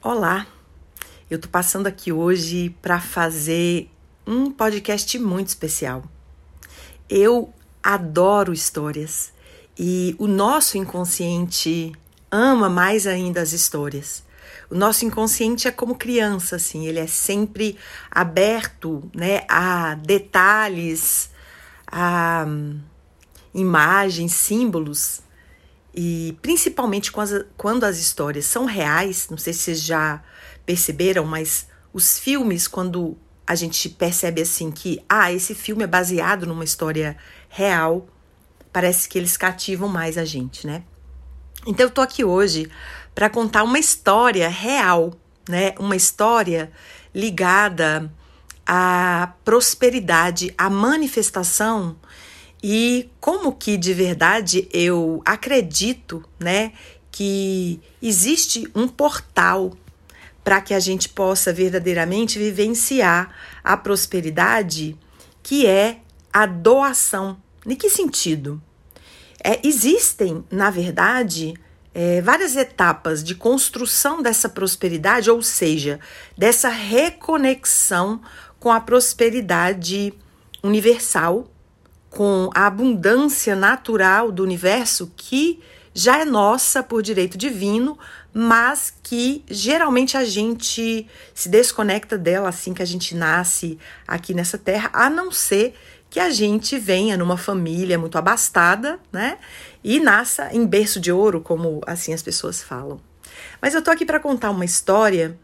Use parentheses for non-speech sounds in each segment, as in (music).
Olá, eu tô passando aqui hoje para fazer um podcast muito especial. Eu adoro histórias e o nosso inconsciente ama mais ainda as histórias. O nosso inconsciente é como criança, assim, ele é sempre aberto, né, a detalhes, a imagens, símbolos e principalmente quando as histórias são reais, não sei se vocês já perceberam, mas os filmes, quando a gente percebe assim que, ah, esse filme é baseado numa história real, parece que eles cativam mais a gente, né? Então eu tô aqui hoje para contar uma história real, né? Uma história ligada à prosperidade, à manifestação e como que de verdade eu acredito, né, que existe um portal para que a gente possa verdadeiramente vivenciar a prosperidade, que é a doação. Em que sentido? É, existem, na verdade, é, várias etapas de construção dessa prosperidade, ou seja, dessa reconexão com a prosperidade universal com a abundância natural do universo que já é nossa por direito divino, mas que geralmente a gente se desconecta dela assim que a gente nasce aqui nessa terra, a não ser que a gente venha numa família muito abastada, né? E nasça em berço de ouro, como assim as pessoas falam. Mas eu tô aqui para contar uma história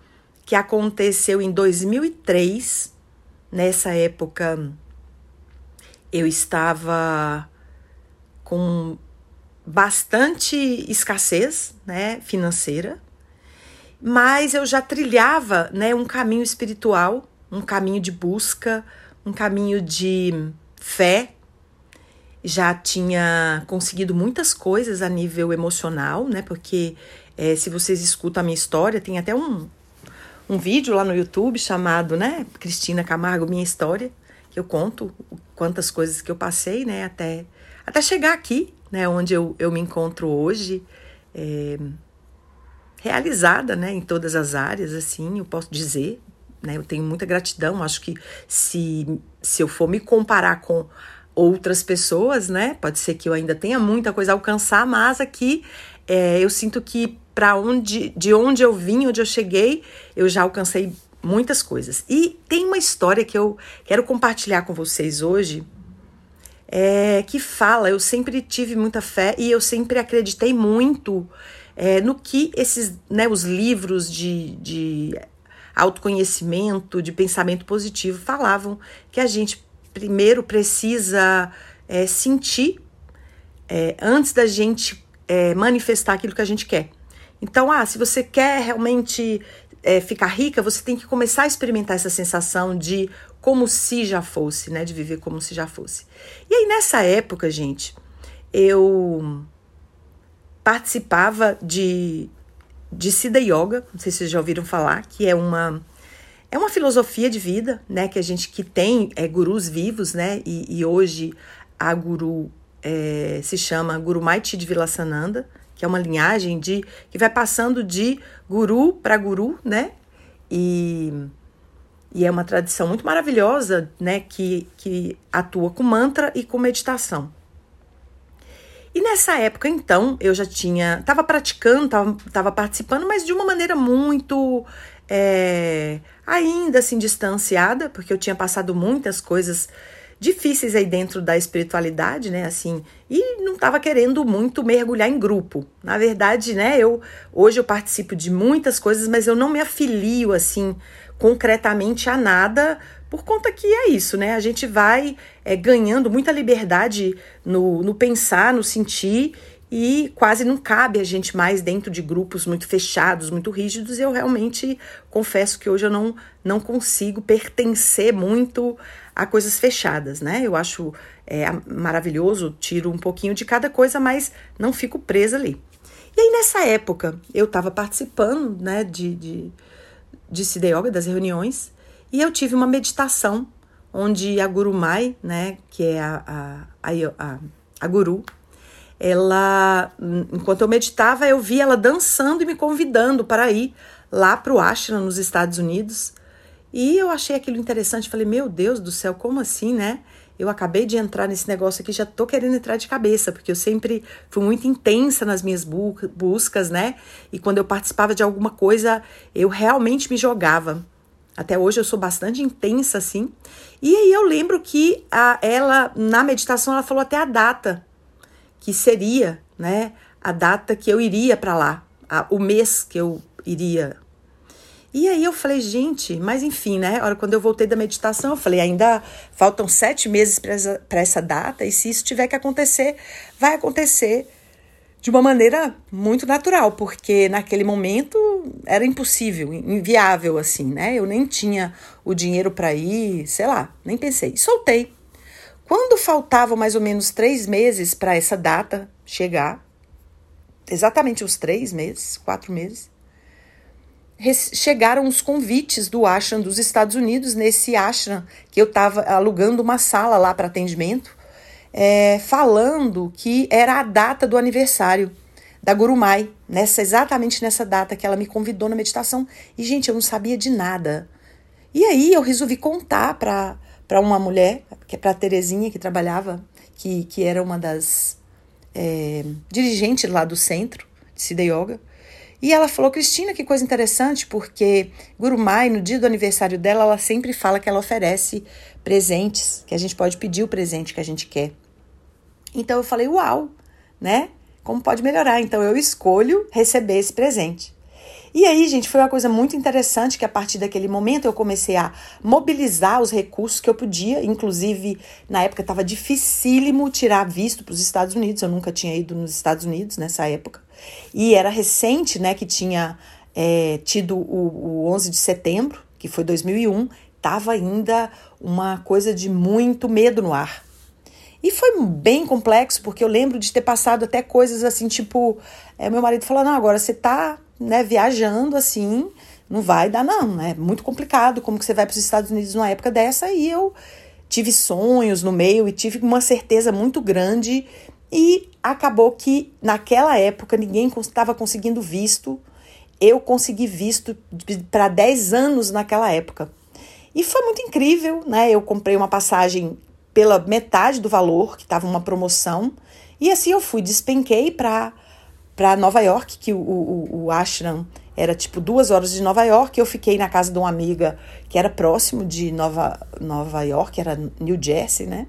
que aconteceu em 2003, nessa época eu estava com bastante escassez, né, financeira, mas eu já trilhava, né, um caminho espiritual, um caminho de busca, um caminho de fé. Já tinha conseguido muitas coisas a nível emocional, né, porque é, se vocês escutam a minha história, tem até um, um vídeo lá no YouTube chamado, né, Cristina Camargo, Minha História, que eu conto quantas coisas que eu passei, né, até, até chegar aqui, né, onde eu, eu me encontro hoje, é, realizada, né, em todas as áreas, assim, eu posso dizer, né, eu tenho muita gratidão, acho que se, se eu for me comparar com outras pessoas, né, pode ser que eu ainda tenha muita coisa a alcançar, mas aqui é, eu sinto que para onde, de onde eu vim, onde eu cheguei, eu já alcancei muitas coisas. E tem uma história que eu quero compartilhar com vocês hoje, é, que fala, eu sempre tive muita fé e eu sempre acreditei muito é, no que esses, né, os livros de, de autoconhecimento, de pensamento positivo falavam que a gente primeiro precisa é, sentir é, antes da gente é, manifestar aquilo que a gente quer. Então, ah, se você quer realmente é, ficar rica, você tem que começar a experimentar essa sensação de como se já fosse, né? De viver como se já fosse. E aí, nessa época, gente, eu participava de, de Siddha Yoga, não sei se vocês já ouviram falar, que é uma é uma filosofia de vida, né? Que a gente que tem é, gurus vivos, né? E, e hoje a guru é, se chama Guru Maiti de Vilassananda, é uma linhagem de que vai passando de guru para guru, né? E, e é uma tradição muito maravilhosa, né? Que, que atua com mantra e com meditação. E nessa época, então, eu já tinha. Estava praticando, estava participando, mas de uma maneira muito. É, ainda assim, distanciada, porque eu tinha passado muitas coisas difíceis aí dentro da espiritualidade, né? Assim, e não estava querendo muito mergulhar em grupo. Na verdade, né? Eu hoje eu participo de muitas coisas, mas eu não me afilio assim concretamente a nada por conta que é isso, né? A gente vai é, ganhando muita liberdade no, no pensar, no sentir e quase não cabe a gente mais dentro de grupos muito fechados, muito rígidos. Eu realmente confesso que hoje eu não, não consigo pertencer muito a coisas fechadas, né? Eu acho é, maravilhoso, tiro um pouquinho de cada coisa, mas não fico presa ali. E aí, nessa época, eu estava participando né, de, de, de Siddha Yoga, das reuniões, e eu tive uma meditação onde a Guru Mai, né, que é a, a, a, a Guru, ela, enquanto eu meditava, eu vi ela dançando e me convidando para ir lá para o Ashram, nos Estados Unidos. E eu achei aquilo interessante. Falei, meu Deus do céu, como assim, né? Eu acabei de entrar nesse negócio aqui, já tô querendo entrar de cabeça, porque eu sempre fui muito intensa nas minhas bu buscas, né? E quando eu participava de alguma coisa, eu realmente me jogava. Até hoje eu sou bastante intensa assim. E aí eu lembro que a, ela, na meditação, ela falou até a data, que seria, né? A data que eu iria para lá, a, o mês que eu iria e aí eu falei, gente, mas enfim, né? Hora quando eu voltei da meditação, eu falei, ainda faltam sete meses para essa, essa data, e se isso tiver que acontecer, vai acontecer de uma maneira muito natural, porque naquele momento era impossível, inviável, assim, né? Eu nem tinha o dinheiro para ir, sei lá, nem pensei. Soltei. Quando faltavam mais ou menos três meses para essa data chegar, exatamente os três meses, quatro meses, chegaram os convites do ashram dos Estados Unidos, nesse ashram que eu estava alugando uma sala lá para atendimento, é, falando que era a data do aniversário da Gurumai, nessa exatamente nessa data que ela me convidou na meditação. E, gente, eu não sabia de nada. E aí eu resolvi contar para uma mulher, que é para Terezinha, que trabalhava, que, que era uma das é, dirigentes lá do centro de Siddha Yoga. E ela falou, Cristina, que coisa interessante, porque Gurumai, no dia do aniversário dela, ela sempre fala que ela oferece presentes, que a gente pode pedir o presente que a gente quer. Então eu falei, uau, né? Como pode melhorar? Então eu escolho receber esse presente. E aí, gente, foi uma coisa muito interessante que a partir daquele momento eu comecei a mobilizar os recursos que eu podia. Inclusive, na época estava dificílimo tirar visto para os Estados Unidos. Eu nunca tinha ido nos Estados Unidos nessa época. E era recente, né, que tinha é, tido o, o 11 de setembro, que foi 2001, estava ainda uma coisa de muito medo no ar. E foi bem complexo, porque eu lembro de ter passado até coisas assim, tipo, é, meu marido falou: não, agora você tá né, viajando assim, não vai dar, não, né? Muito complicado. Como que você vai para os Estados Unidos numa época dessa? E eu tive sonhos no meio e tive uma certeza muito grande e acabou que naquela época ninguém estava conseguindo visto. Eu consegui visto para 10 anos naquela época. E foi muito incrível, né? Eu comprei uma passagem pela metade do valor, que estava uma promoção, e assim eu fui, despenquei para para Nova York, que o, o, o ashram era tipo duas horas de Nova York. Eu fiquei na casa de uma amiga que era próximo de Nova, Nova York, era New Jersey, né?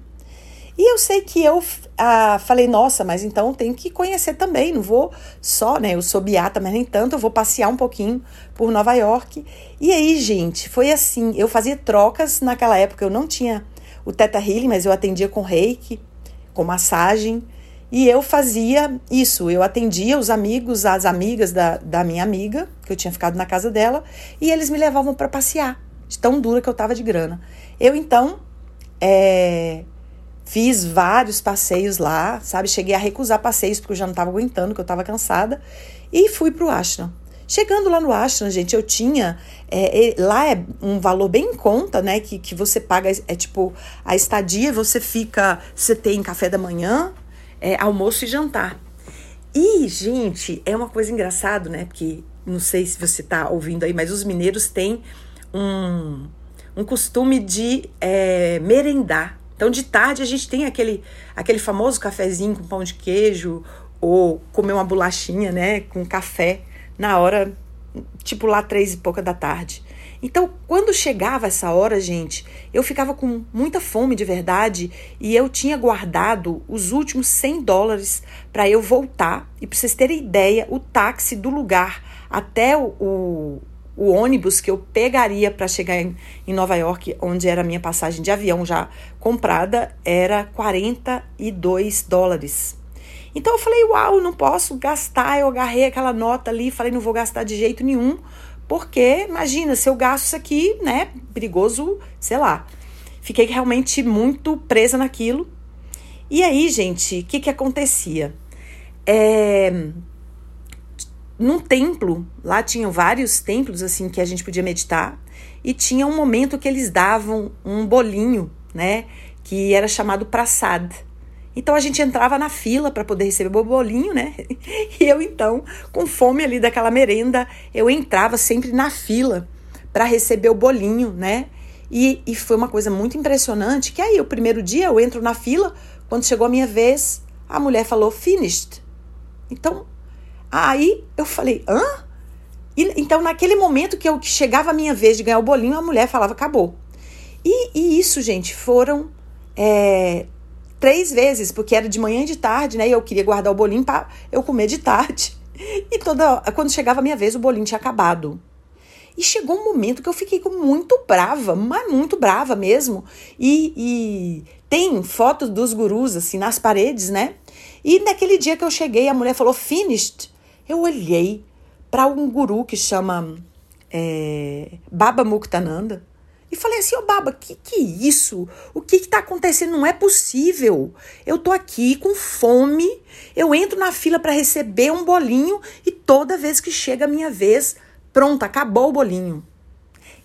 E eu sei que eu ah, falei, nossa, mas então tenho que conhecer também, não vou só, né? Eu sou beata, mas nem tanto, eu vou passear um pouquinho por Nova York. E aí, gente, foi assim, eu fazia trocas naquela época, eu não tinha o Teta Healing, mas eu atendia com reiki, com massagem, e eu fazia isso, eu atendia os amigos, as amigas da, da minha amiga, que eu tinha ficado na casa dela, e eles me levavam para passear, de tão dura que eu tava de grana. Eu então é, Fiz vários passeios lá, sabe? Cheguei a recusar passeios porque eu já não estava aguentando, que eu estava cansada. E fui para o ashram. Chegando lá no ashram, gente, eu tinha. É, é, lá é um valor bem em conta, né? Que, que você paga. É tipo, a estadia você fica. Você tem café da manhã, é, almoço e jantar. E, gente, é uma coisa engraçada, né? Porque não sei se você está ouvindo aí, mas os mineiros têm um, um costume de é, merendar. Então, de tarde, a gente tem aquele, aquele famoso cafezinho com pão de queijo ou comer uma bolachinha, né, com café na hora, tipo lá três e pouca da tarde. Então, quando chegava essa hora, gente, eu ficava com muita fome de verdade e eu tinha guardado os últimos 100 dólares para eu voltar. E para vocês terem ideia, o táxi do lugar até o, o ônibus que eu pegaria para chegar em, em, Nova York, onde era a minha passagem de avião já comprada, era 42 dólares. Então eu falei, uau, não posso gastar. Eu agarrei aquela nota ali, falei, não vou gastar de jeito nenhum, porque imagina, se eu gasto isso aqui, né, perigoso, sei lá. Fiquei realmente muito presa naquilo. E aí, gente, o que que acontecia? É, num templo, lá tinham vários templos assim que a gente podia meditar, e tinha um momento que eles davam um bolinho, né, que era chamado prasad. Então a gente entrava na fila para poder receber o bolinho, né? (laughs) E eu então, com fome ali daquela merenda, eu entrava sempre na fila para receber o bolinho, né? E, e foi uma coisa muito impressionante que aí o primeiro dia eu entro na fila, quando chegou a minha vez, a mulher falou finished. Então, aí eu falei, hã? E, então, naquele momento que eu chegava a minha vez de ganhar o bolinho, a mulher falava, acabou. E, e isso, gente, foram é, três vezes, porque era de manhã e de tarde, né? E eu queria guardar o bolinho para eu comer de tarde. (laughs) E toda quando chegava a minha vez, o bolinho tinha acabado. E chegou um momento que eu fiquei muito brava, mas muito brava mesmo. E, e tem fotos dos gurus assim nas paredes, né? E naquele dia que eu cheguei, a mulher falou finished. Eu olhei para um guru que chama é, Baba Muktananda. E falei assim, ô oh, Baba, que que isso? O que que tá acontecendo? Não é possível. Eu tô aqui com fome, eu entro na fila para receber um bolinho e toda vez que chega a minha vez, pronto, acabou o bolinho.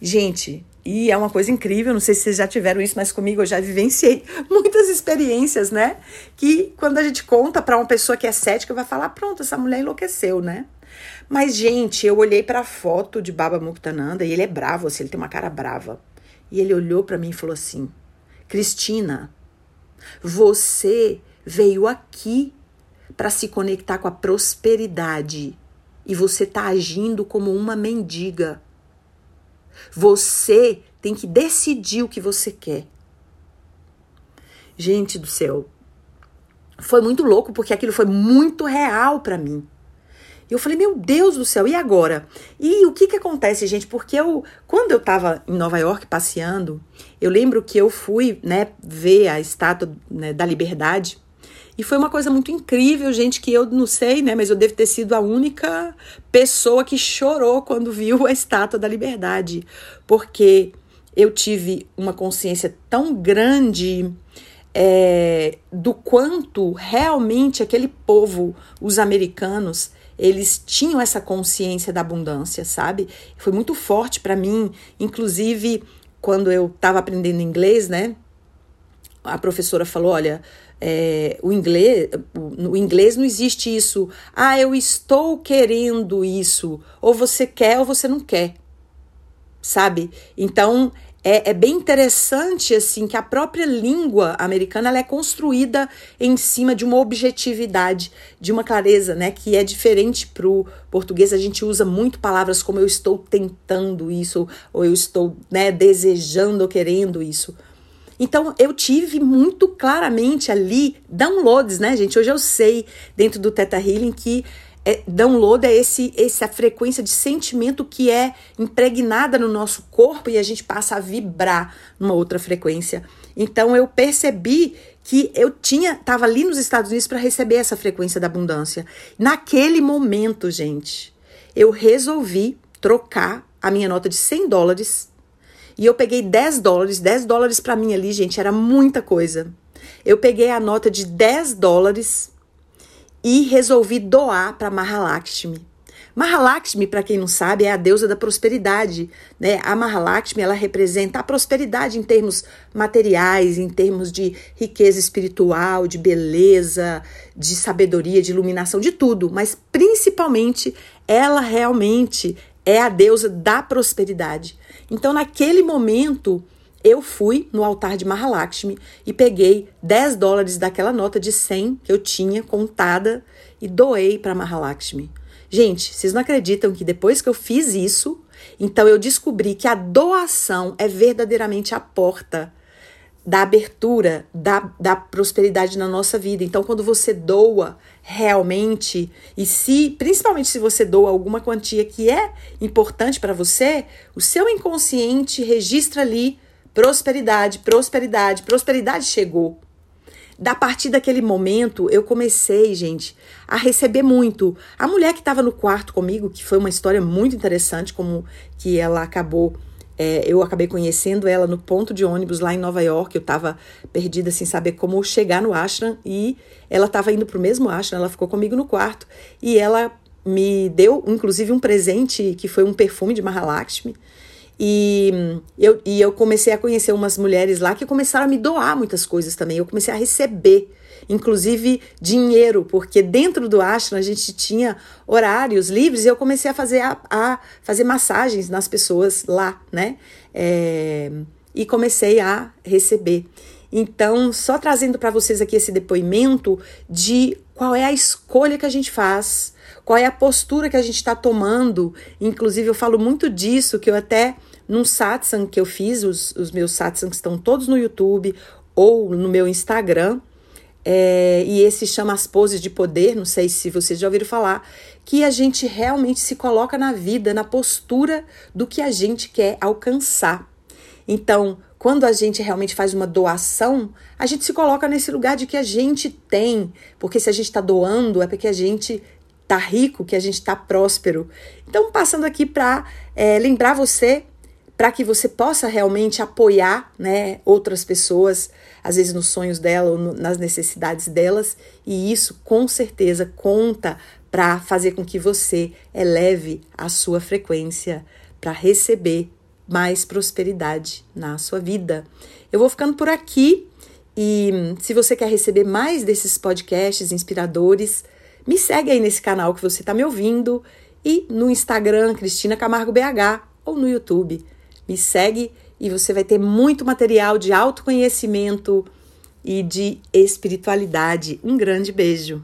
Gente, e é uma coisa incrível, não sei se vocês já tiveram isso, mas comigo eu já vivenciei (laughs) muitas experiências, né? Que quando a gente conta para uma pessoa que é cética, vai falar: pronto, essa mulher enlouqueceu, né? Mas, gente, eu olhei para a foto de Baba Muktananda e ele é bravo, assim, ele tem uma cara brava. E ele olhou para mim e falou assim: Cristina, você veio aqui para se conectar com a prosperidade e você está agindo como uma mendiga. Você tem que decidir o que você quer. Gente do céu, foi muito louco porque aquilo foi muito real para mim. Eu falei, meu Deus do céu, e agora? E o que que acontece, gente? Porque eu, quando eu tava em Nova York passeando, eu lembro que eu fui, né, ver a estátua né, da liberdade. E foi uma coisa muito incrível, gente, que eu não sei, né, mas eu devo ter sido a única pessoa que chorou quando viu a estátua da liberdade. Porque eu tive uma consciência tão grande é, do quanto realmente aquele povo, os americanos, eles tinham essa consciência da abundância, sabe? Foi muito forte para mim, inclusive quando eu estava aprendendo inglês, né? A professora falou, olha, é, o inglês, no inglês não existe isso. Ah, eu estou querendo isso. Ou você quer ou você não quer. Sabe? Então é, é, bem interessante assim que a própria língua americana ela é construída em cima de uma objetividade, de uma clareza, né, que é diferente para o português. A gente usa muito palavras como eu estou tentando isso, ou eu estou né, desejando ou querendo isso. Então eu tive muito claramente ali downloads, né, gente? Hoje eu sei dentro do Theta Healing que é, download é esse, essa frequência de sentimento que é impregnada no nosso corpo e a gente passa a vibrar numa outra frequência. Então eu percebi que eu tinha estava ali nos Estados Unidos para receber essa frequência da abundância. Naquele momento, gente, eu resolvi trocar a minha nota de 100 dólares e eu peguei 10 dólares. 10 dólares para mim ali, gente, era muita coisa. Eu peguei a nota de 10 dólares e resolvi doar para Mahalakshmi. Mahalakshmi, para quem não sabe, é a deusa da prosperidade, né? A Mahalakshmi, ela representa a prosperidade em termos materiais, em termos de riqueza espiritual, de beleza, de sabedoria, de iluminação, de tudo, mas principalmente ela realmente é a deusa da prosperidade. Então, naquele momento, eu fui no altar de Mahalakshmi e peguei 10 dólares daquela nota de 100 que eu tinha contada e doei para Mahalakshmi. Gente, vocês não acreditam que depois que eu fiz isso, então eu descobri que a doação é verdadeiramente a porta da abertura, da, da prosperidade na nossa vida. Então, quando você doa realmente, e se, principalmente se você doa alguma quantia que é importante para você, o seu inconsciente registra ali Prosperidade, prosperidade, prosperidade chegou. Da partir daquele momento, eu comecei, gente, a receber muito. A mulher que estava no quarto comigo, que foi uma história muito interessante, como que ela acabou. É, eu acabei conhecendo ela no ponto de ônibus lá em Nova York. Eu estava perdida sem saber como chegar no ashram e ela estava indo para o mesmo ashram. Ela ficou comigo no quarto e ela me deu, inclusive, um presente que foi um perfume de Mahalakshmi. E eu, e eu comecei a conhecer umas mulheres lá que começaram a me doar muitas coisas também. Eu comecei a receber. inclusive dinheiro, porque dentro do ashram a gente tinha horários livres e eu comecei a fazer, a, a fazer massagens nas pessoas lá, né? É, e comecei a receber. Então, só trazendo para vocês aqui esse depoimento de qual é a escolha que a gente faz, qual é a postura que a gente está tomando. Inclusive, eu falo muito disso, que eu até num satsang que eu fiz, os, os meus satsangs estão todos no YouTube ou no meu Instagram, é, e esse chama as poses de poder, não sei se vocês já ouviram falar, que a gente realmente se coloca na vida, na postura do que a gente quer alcançar. Então, quando a gente realmente faz uma doação, a gente se coloca nesse lugar de que a gente tem, porque se a gente está doando é porque a gente está rico, que a gente está próspero. Então, passando aqui para é, lembrar você para que você possa realmente apoiar né, outras pessoas, às vezes nos sonhos dela ou no, nas necessidades delas, e isso com certeza conta para fazer com que você eleve a sua frequência para receber mais prosperidade na sua vida. Eu vou ficando por aqui e se você quer receber mais desses podcasts inspiradores, me segue aí nesse canal que você está me ouvindo e no Instagram Cristina Camargo BH ou no YouTube. Me segue e você vai ter muito material de autoconhecimento e de espiritualidade. Um grande beijo.